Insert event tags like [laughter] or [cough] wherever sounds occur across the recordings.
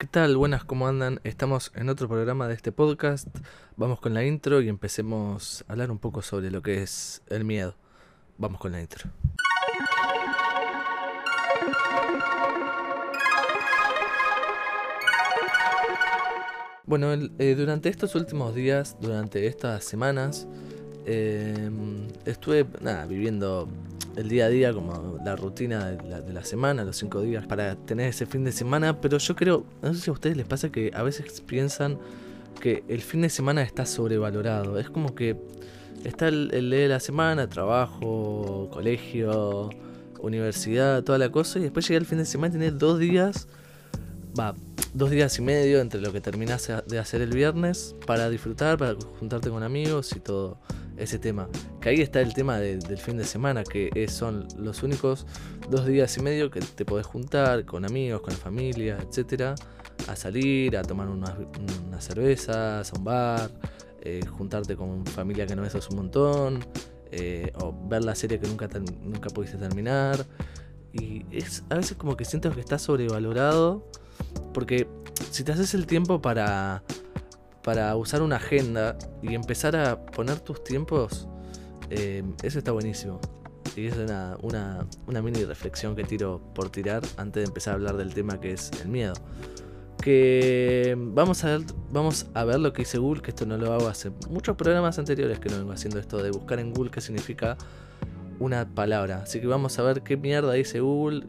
¿Qué tal? Buenas, ¿cómo andan? Estamos en otro programa de este podcast. Vamos con la intro y empecemos a hablar un poco sobre lo que es el miedo. Vamos con la intro. Bueno, eh, durante estos últimos días, durante estas semanas, eh, estuve nada, viviendo el día a día como la rutina de la, de la semana, los cinco días, para tener ese fin de semana, pero yo creo, no sé si a ustedes les pasa que a veces piensan que el fin de semana está sobrevalorado. Es como que está el, el de la semana, trabajo, colegio, universidad, toda la cosa, y después llega el fin de semana y tenés dos días, va, dos días y medio entre lo que terminás de hacer el viernes para disfrutar, para juntarte con amigos y todo ese tema. Que ahí está el tema de- del fin de semana, que son los únicos dos días y medio que te podés juntar con amigos, con la familia, etcétera, a salir, a tomar unas, unas cervezas, a un bar, eh, juntarte con familia que no ves hace un montón, eh, o ver la serie que nunca, nunca pudiste terminar. Y es a veces como que siento que está sobrevalorado, porque si te haces el tiempo para para usar una agenda y empezar a poner tus tiempos, eh, eso está buenísimo. Y es una, mini reflexión que tiro por tirar antes de empezar a hablar del tema que es el miedo. Que vamos a ver, vamos a ver lo que dice Google, que esto no lo hago hace muchos programas anteriores que no vengo haciendo esto de buscar en Google qué significa una palabra. Así que vamos a ver qué mierda dice Google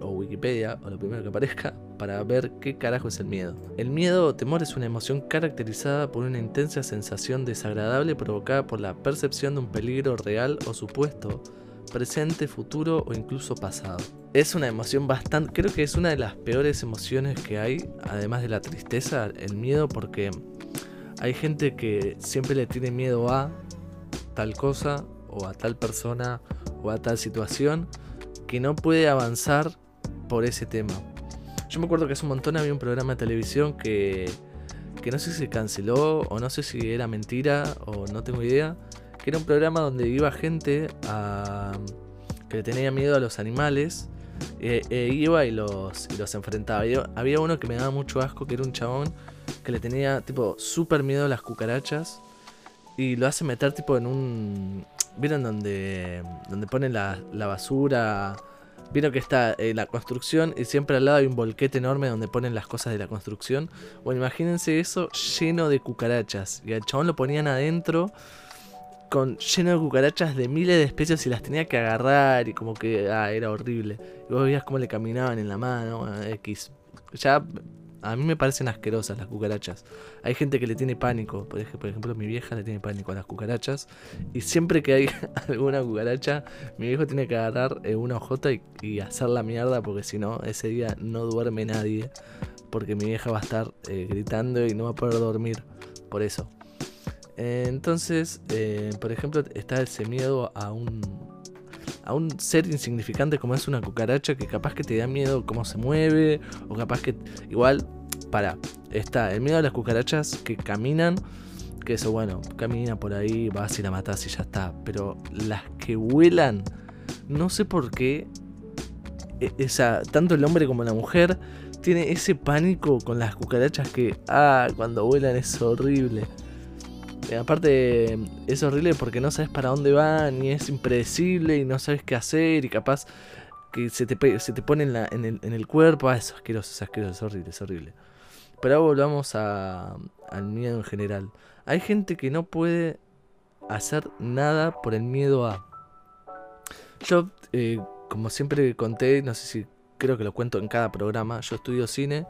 o Wikipedia o lo primero que aparezca para ver qué carajo es el miedo. El miedo o temor es una emoción caracterizada por una intensa sensación desagradable provocada por la percepción de un peligro real o supuesto, presente, futuro o incluso pasado. Es una emoción bastante, creo que es una de las peores emociones que hay, además de la tristeza, el miedo porque hay gente que siempre le tiene miedo a tal cosa o a tal persona o a tal situación que no puede avanzar por ese tema. Yo me acuerdo que hace un montón había un programa de televisión que, que no sé si se canceló o no sé si era mentira o no tengo idea, que era un programa donde iba gente que le tenía miedo a los animales e, e iba y los, y los enfrentaba. Y había uno que me daba mucho asco, que era un chabón que le tenía tipo súper miedo a las cucarachas y lo hace meter tipo en un... ¿Vieron donde, donde ponen la, la basura? Vieron que está eh, la construcción y siempre al lado hay un bolquete enorme donde ponen las cosas de la construcción. Bueno, imagínense eso lleno de cucarachas. Y al chabón lo ponían adentro con lleno de cucarachas de miles de especies y las tenía que agarrar y como que ah, era horrible. Y vos veías cómo le caminaban en la mano, bueno, X. Ya a mí me parecen asquerosas las cucarachas. Hay gente que le tiene pánico. Por ej- por ejemplo, mi vieja le tiene pánico a las cucarachas. Y siempre que hay [laughs] alguna cucaracha, mi viejo tiene que agarrar eh, una hojota y, hacer la mierda. Porque si no, ese día no duerme nadie. Porque mi vieja va a estar eh, gritando y no va a poder dormir. Por eso. Entonces, eh, por ejemplo, está ese miedo a un, a un ser insignificante como es una cucaracha que capaz que te da miedo cómo se mueve o capaz que igual para está el miedo a las cucarachas que caminan que eso bueno camina por ahí vas y la matas y ya está. Pero las que vuelan no sé por qué e- esa tanto el hombre como la mujer tiene ese pánico con las cucarachas que ah cuando vuelan es horrible aparte, es horrible porque no sabes para dónde van y es impredecible y no sabes qué hacer y capaz que se te, se te pone en, la- en el, en el cuerpo. Ah, es asqueroso, es asqueroso, es horrible, es horrible. Pero ahora volvamos a- al miedo en general. Hay gente que no puede hacer nada por el miedo a... Yo, eh, como siempre conté, no sé si creo que lo cuento en cada programa, yo estudio cine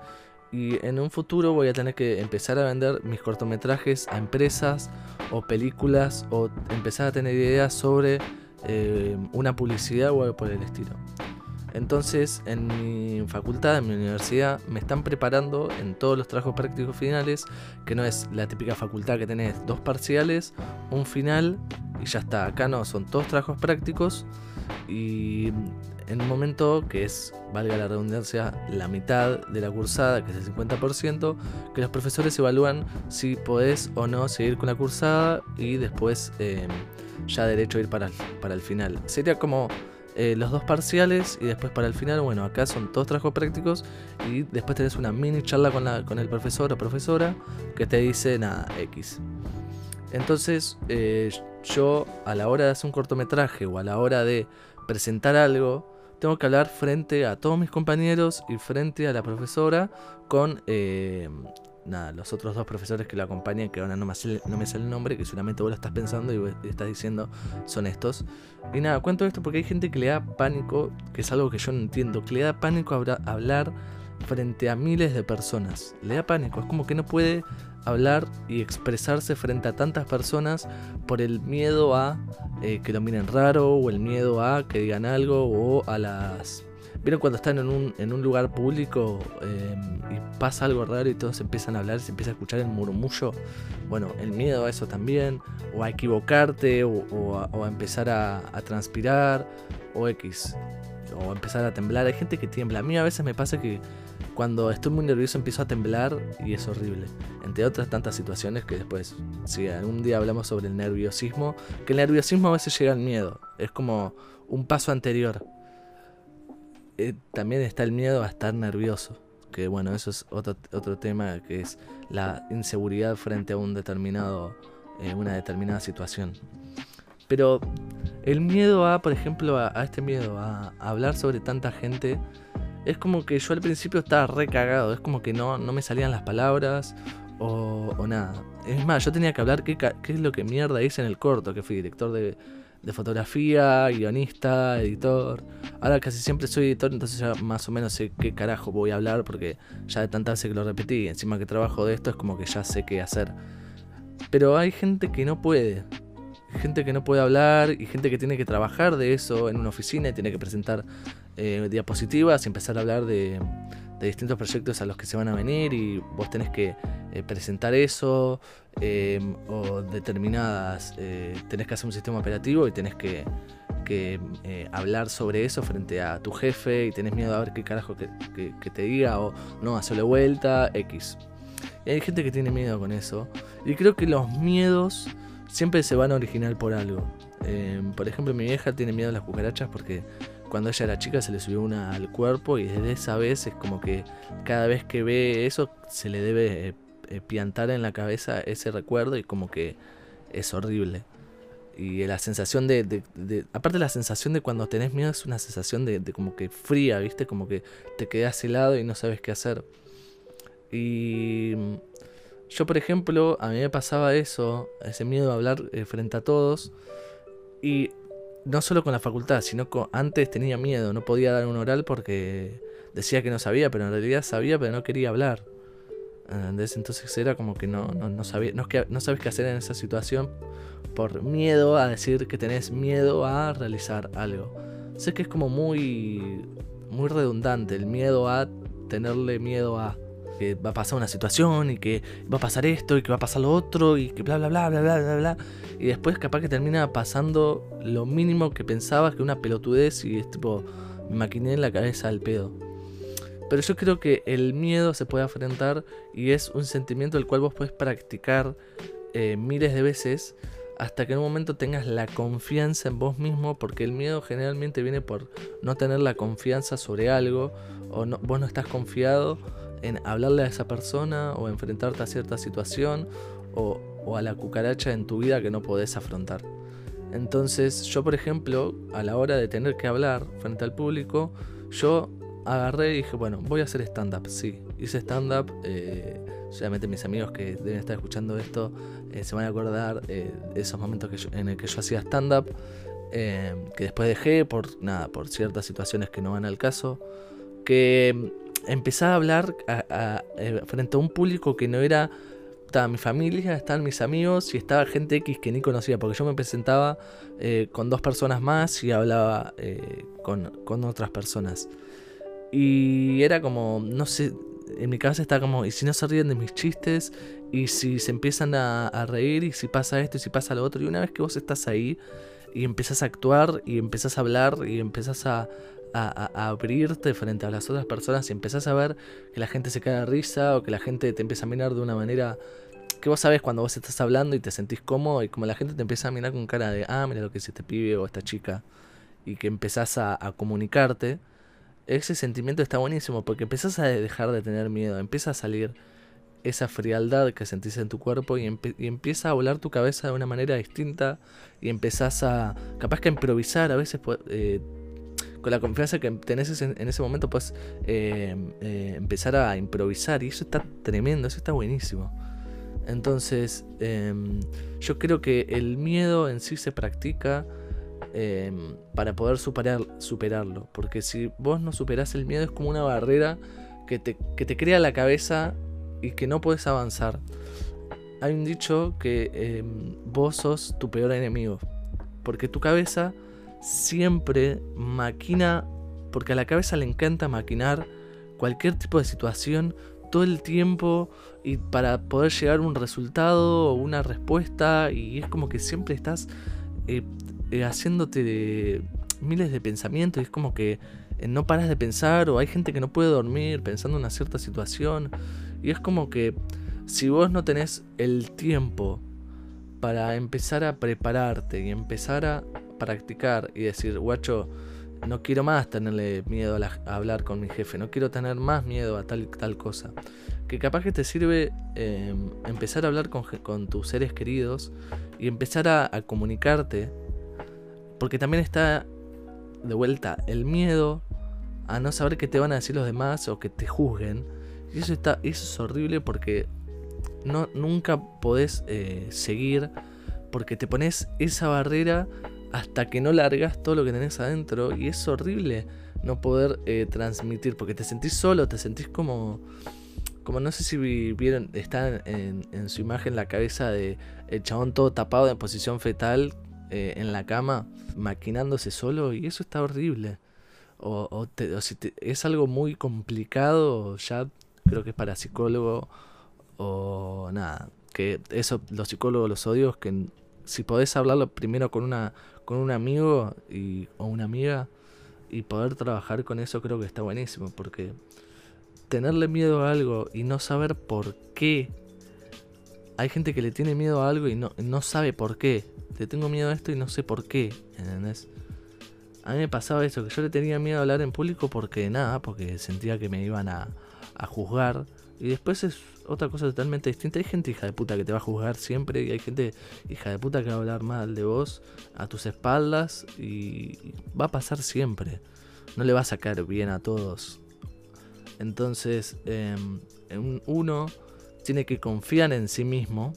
y en un futuro voy a tener que empezar a vender mis cortometrajes a empresas o películas o empezar a tener ideas sobre eh, una publicidad o algo por el estilo. Entonces en mi facultad, en mi universidad, me están preparando en todos los trabajos prácticos finales, que no es la típica facultad que tenés dos parciales, un final y ya está. Acá no, son todos trabajos prácticos y en un momento que es, valga la redundancia, la mitad de la cursada, que es el 50%, que los profesores evalúan si podés o no seguir con la cursada y después eh, ya derecho a ir para el, para el final. Sería como eh, los dos parciales y después para el final, bueno, acá son todos trabajos prácticos y después tenés una mini charla con, la, con el profesor o profesora que te dice nada, X. Entonces, eh, yo a la hora de hacer un cortometraje o a la hora de presentar algo, tengo que hablar frente a todos mis compañeros y frente a la profesora con eh, nada, los otros dos profesores que lo acompañan, que ahora no me, sale, no me sale el nombre, que seguramente vos lo estás pensando y estás diciendo son estos. Y nada, cuento esto porque hay gente que le da pánico, que es algo que yo no entiendo, que le da pánico hablar frente a miles de personas. Le da pánico, es como que no puede hablar y expresarse frente a tantas personas por el miedo a eh, que lo miren raro o el miedo a que digan algo o a las ¿Vieron cuando están en un, en un lugar público em, y pasa algo raro y todos empiezan a hablar, se empieza a escuchar el murmullo? Bueno, el miedo a eso también, o a equivocarte, o, a, empezar a, transpirar, o X, o a empezar a temblar. Hay gente que tiembla. A mí a veces me pasa que cuando estoy muy nervioso empiezo a temblar y es horrible. Entre otras tantas situaciones que después, si algún día hablamos sobre el nerviosismo, que el nerviosismo a veces llega al miedo. Es como un paso anterior. Eh, también está el miedo a estar nervioso. Que bueno, eso es otro, otro tema que es la inseguridad frente a un determinado, eh, una determinada situación. Pero el miedo a, por ejemplo, a, este miedo a, hablar sobre tanta gente, es como que yo al principio estaba recagado, es como que no, no me salían las palabras o, nada. Es más, yo tenía que hablar qué, qué es lo que mierda hice en el corto, que fui director de, de fotografía, guionista, editor. Ahora casi siempre soy editor, entonces ya más o menos sé qué carajo voy a hablar porque ya de tantas veces que lo repetí, encima que trabajo de esto es como que ya sé qué hacer. Pero hay gente que no puede. Gente que no puede hablar y gente que tiene que trabajar de eso en una oficina y tiene que presentar eh, diapositivas y empezar a hablar de, distintos proyectos a los que se van a venir y vos tenés que eh, presentar eso em, o determinadas, eh, tenés que hacer un sistema operativo y tenés que, eh, hablar sobre eso frente a tu jefe y tenés miedo a ver qué carajo que, te diga o no, hacerle vuelta, X. Y hay gente que tiene miedo con eso y creo que los miedos siempre se van a originar por algo. Por ejemplo, mi vieja tiene miedo a las cucarachas porque cuando ella era chica se le subió una al cuerpo y desde esa vez es como que cada vez que ve eso se le debe eh, eh, piantar en la cabeza ese recuerdo y como que es horrible. Y la sensación de, Aparte la sensación de cuando tenés miedo es una sensación de, como que fría, ¿viste? Como que te quedas helado y no sabes qué hacer. Y... Mm, yo, por ejemplo, a mí me pasaba eso, ese miedo a hablar eh, frente a todos. Y no solo con la facultad, sino que antes tenía miedo, no podía dar un oral porque decía que no sabía, pero en realidad sabía, pero no quería hablar. Entonces era como que no, no, no, sabía, no, no sabes qué hacer en esa situación por miedo a decir que tenés miedo a realizar algo. Sé que es como muy, muy redundante el miedo a tenerle miedo a que va a pasar una situación y que va a pasar esto y que va a pasar lo otro y que bla bla bla bla bla bla bla y después capaz que termina pasando lo mínimo que pensabas que una pelotudez y es tipo me maquiné en la cabeza al pedo. Pero yo creo que el miedo se puede afrontar y es un sentimiento el cual vos puedes practicar eh, miles de veces hasta que en un momento tengas la confianza en vos mismo, porque el miedo generalmente viene por no tener la confianza sobre algo, o vos no estás confiado en hablarle a esa persona, o enfrentarte a cierta situación, o, a la cucaracha en tu vida que no podés afrontar. Entonces yo, por ejemplo, a la hora de tener que hablar frente al público, yo agarré y dije, bueno, voy a hacer stand-up, sí. Hice stand-up, eh, solamente mis amigos que deben estar escuchando esto eh, se van a acordar eh, de esos momentos en el que yo hacía stand-up, que después dejé por, nada, por ciertas situaciones que no van al caso, que empecé a hablar frente a un público que no era estaba mi familia, estaban mis amigos y estaba gente X que ni conocía, porque yo me presentaba con dos personas más y hablaba con, con, otras personas. Y era como, no sé, en mi cabeza está como, ¿y si no se ríen de mis chistes? ¿Y si se empiezan a, reír? ¿Y si pasa esto? ¿Y si pasa lo otro? Y una vez que vos estás ahí y empiezas a actuar y empiezas a hablar y empiezas a, a, abrirte frente a las otras personas y empezás a ver que la gente se cae de risa o que la gente te empieza a mirar de una manera que vos sabes cuando vos estás hablando y te sentís cómodo y como la gente te empieza a mirar con cara de, ah, mira lo que es este pibe o esta chica. y que empezás a, comunicarte, ese sentimiento está buenísimo porque empezás a dejar de tener miedo, empieza a salir esa frialdad que sentís en tu cuerpo y, empieza a volar tu cabeza de una manera distinta y empezás a, capaz que a improvisar, a veces eh, con la confianza que tenés en, ese momento puedes eh, eh, empezar a improvisar y eso está tremendo, eso está buenísimo. Entonces, em, yo creo que el miedo en sí se practica em, para poder superar, superarlo. Porque si vos no superás el miedo es como una barrera que te, que te crea la cabeza y que no puedes avanzar. Hay un dicho que em, vos sos tu peor enemigo. Porque tu cabeza siempre maquina, porque a la cabeza le encanta maquinar cualquier tipo de situación todo el tiempo y para poder llegar a un resultado o una respuesta y es como que siempre estás eh, eh, haciéndote miles de pensamientos y es como que eh, no paras de pensar o hay gente que no puede dormir pensando en una cierta situación y es como que si vos no tenés el tiempo para empezar a prepararte y empezar a practicar y decir, guacho, no quiero más tenerle miedo a, hablar con mi jefe, no quiero tener más miedo a tal tal cosa. Que capaz que te sirve em, empezar a hablar con, tus seres queridos y empezar a, comunicarte. Porque también está de vuelta el miedo a no saber qué te van a decir los demás o que te juzguen. Y eso, está, eso es horrible porque no, nunca podés eh, seguir porque te pones esa barrera hasta que no largas todo lo que tenés adentro y es horrible no poder eh, transmitir porque te sentís solo, te sentís como como no sé si vieron, está en, su imagen la cabeza de el chabón todo tapado en posición fetal eh, en la cama, maquinándose solo y eso está horrible. O, si es algo muy complicado, ya creo que es para psicólogo o nada. Que eso, los psicólogos, los odios, que si podés hablarlo primero con una con un amigo y, o una amiga y poder trabajar con eso creo que está buenísimo porque tenerle miedo a algo y no saber por qué hay gente que le tiene miedo a algo y no, no sabe por qué le tengo miedo a esto y no sé por qué ¿entendés? A mí me pasaba eso que yo le tenía miedo a hablar en público porque nada porque sentía que me iban a, a juzgar y después es otra cosa totalmente distinta. Hay gente hija de puta que te va a juzgar siempre y hay gente hija de puta que va a hablar mal de vos a tus espaldas y va a pasar siempre. No le va a sacar bien a todos. Entonces, em, uno tiene que confiar en sí mismo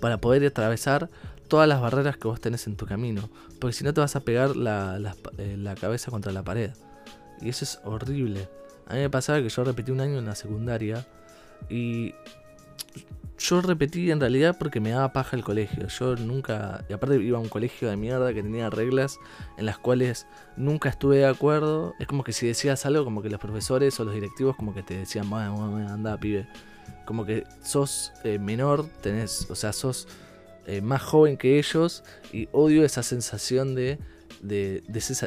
para poder atravesar todas las barreras que vos tenés en tu camino. Porque si no te vas a pegar la, la eh, cabeza contra la pared. Y eso es horrible. A mí me pasaba que yo repetí un año en la secundaria y yo repetí en realidad porque me daba paja el colegio. Yo nunca, y aparte iba a un colegio de mierda que tenía reglas en las cuales nunca estuve de acuerdo. Es como que si decías algo, como que los profesores o los directivos como que te decían, anda, pibe. Como que sos eh, menor, tenés, o sea, sos eh, más joven que ellos y odio esa sensación de,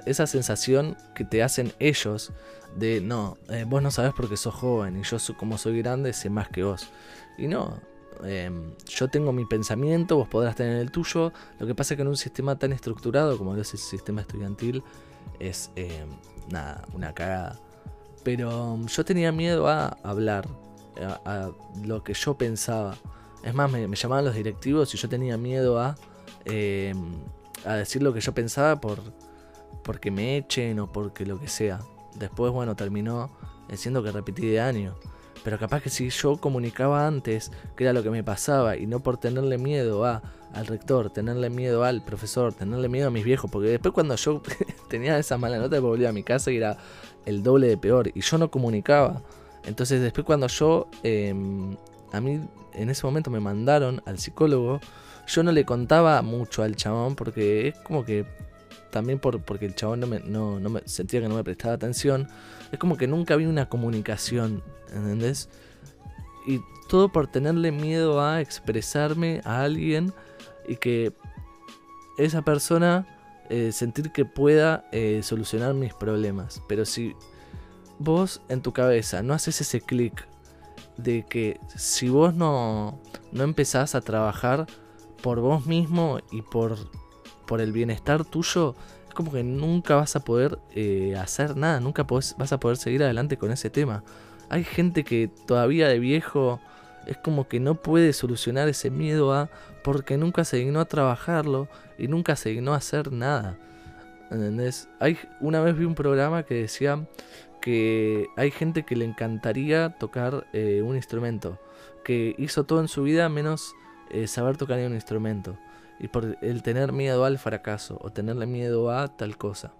esa, sensación que te hacen ellos de no, eh, vos no sabes porque sos joven y yo como soy grande sé más que vos. Y no, em, yo tengo mi pensamiento, vos podrás tener el tuyo. Lo que pasa es que en un sistema tan estructurado como es el sistema estudiantil es em, una cagada. Pero em, yo tenía miedo a hablar, a, lo que yo pensaba. Es más, me, llamaban los directivos y yo tenía miedo a, a decir lo que yo pensaba por porque me echen o porque lo que sea. Después, bueno, terminó siendo que repetí de año. Pero capaz que si yo comunicaba antes que era lo que me pasaba y no por tenerle miedo a, al rector, tenerle miedo al profesor, tenerle miedo a mis viejos, porque después cuando yo [laughs] tenía esa mala nota volvía a mi casa y era el doble de peor y yo no comunicaba. Entonces después cuando yo, em, a mí en ese momento me mandaron al psicólogo, yo no le contaba mucho al chabón porque es como que también por, porque el chabón no me, sentía que no me prestaba atención. Es como que nunca había una comunicación, ¿entendés? Y todo por tenerle miedo a expresarme a alguien y que esa persona eh, sentir que pueda eh, solucionar mis problemas. Pero si vos en tu cabeza no haces ese clic de que si vos no, no empezás a trabajar por vos mismo y por por el bienestar tuyo, como que nunca vas a poder eh, hacer nada, nunca vas a poder seguir adelante con ese tema. Hay gente que todavía de viejo es como que no puede solucionar ese miedo a porque nunca se dignó a trabajarlo y nunca se dignó a hacer nada. ¿Entendés? Hay, una vez vi un programa que decía que hay gente que le encantaría tocar eh, un instrumento, que hizo todo en su vida menos eh, saber tocar un instrumento, y por el tener miedo al fracaso o tenerle miedo a tal cosa.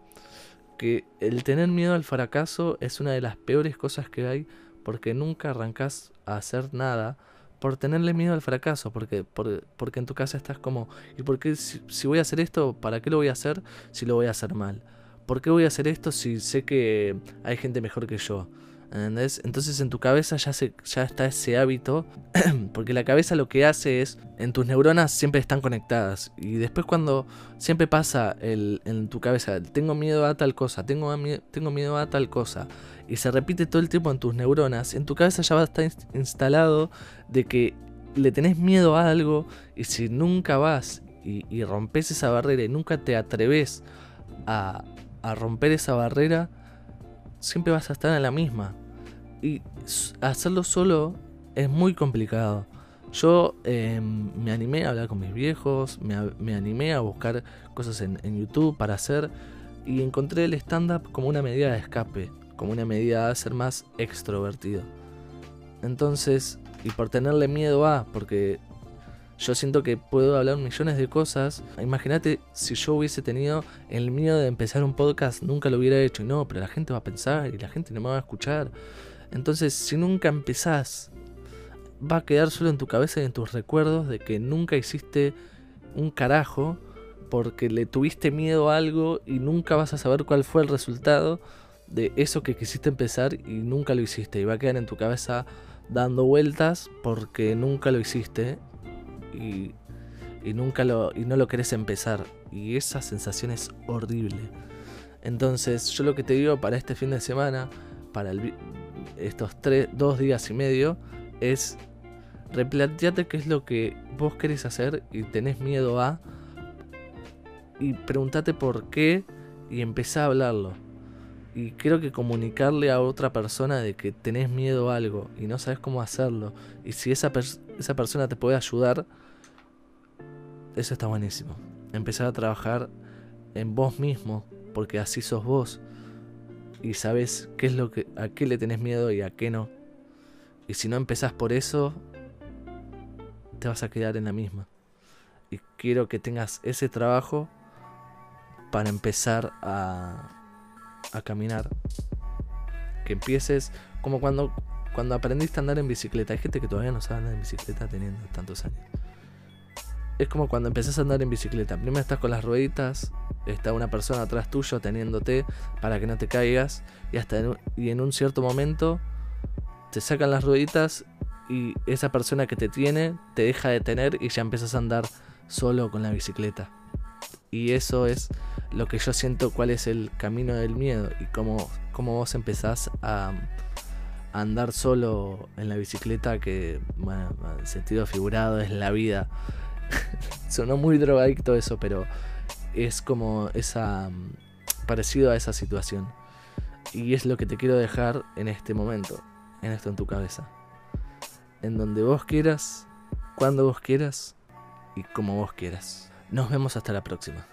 Que el tener miedo al fracaso es una de las peores cosas que hay porque nunca arrancas a hacer nada por tenerle miedo al fracaso, porque, porque en tu casa estás como, ¿y por qué si, si, voy a hacer esto, para qué lo voy a hacer si lo voy a hacer mal? ¿Por qué voy a hacer esto si sé que hay gente mejor que yo? ¿Entendés? Entonces en tu cabeza ya, se, ya está ese hábito, [clears throat] porque la cabeza lo que hace es, en tus neuronas siempre están conectadas, y después cuando siempre pasa el, en tu cabeza, tengo miedo a tal cosa, tengo, tengo miedo a tal cosa, y se repite todo el tiempo en tus neuronas, en tu cabeza ya va a estar instalado de que le tenés miedo a algo, y si nunca vas y, rompes esa barrera y nunca te atreves a romper esa barrera, siempre vas a estar en la misma. Y hacerlo solo es muy complicado. Yo em, me animé a hablar con mis viejos, me, animé a buscar cosas en, YouTube para hacer y encontré el stand-up como una medida de escape, como una medida de ser más extrovertido. Entonces, y por tenerle miedo a, porque yo siento que puedo hablar millones de cosas. Imagínate si yo hubiese tenido el miedo de empezar un podcast, nunca lo hubiera hecho. Y no, pero la gente va a pensar y la gente no me va a escuchar. Entonces, si nunca empezás, va a quedar solo en tu cabeza y en tus recuerdos de que nunca hiciste un carajo porque le tuviste miedo a algo y nunca vas a saber cuál fue el resultado de eso que quisiste empezar y nunca lo hiciste. Y va a quedar en tu cabeza dando vueltas porque nunca lo hiciste y, nunca lo, y no lo querés empezar. Y esa sensación es horrible. Entonces, yo lo que te digo para este fin de semana, para estos tres, dos días y medio, es replanteate qué es lo que vos querés hacer y tenés miedo a. Y pregúntate por qué y empezá a hablarlo. Y creo que comunicarle a otra persona de que tenés miedo a algo y no sabes cómo hacerlo. Y si esa, esa persona te puede ayudar, eso está buenísimo. Empezar a trabajar en vos mismo, porque así sos vos. Y sabes qué es lo que, a qué le tenés miedo y a qué no. Y si no empezás por eso, te vas a quedar en la misma. Y quiero que tengas ese trabajo para empezar a, a caminar. Que empieces como cuando, cuando aprendiste a andar en bicicleta. Hay gente que todavía no sabe andar en bicicleta teniendo tantos años es como cuando empezás a andar en bicicleta. Primero estás con las rueditas, está una persona atrás tuyo teniéndote para que no te caigas y hasta en un, y en un cierto momento te sacan las rueditas y esa persona que te tiene te deja de tener y ya empiezas a andar solo con la bicicleta. Y eso es lo que yo siento cuál es el camino del miedo y cómo, cómo vos empezás a, andar solo en la bicicleta que, bueno, en sentido figurado es la vida. [laughs] Sonó muy drogadicto eso, pero es como esa parecido a esa situación. Y es lo que te quiero dejar en este momento, en esto en tu cabeza. En donde vos quieras, cuando vos quieras y como vos quieras. Nos vemos hasta la próxima.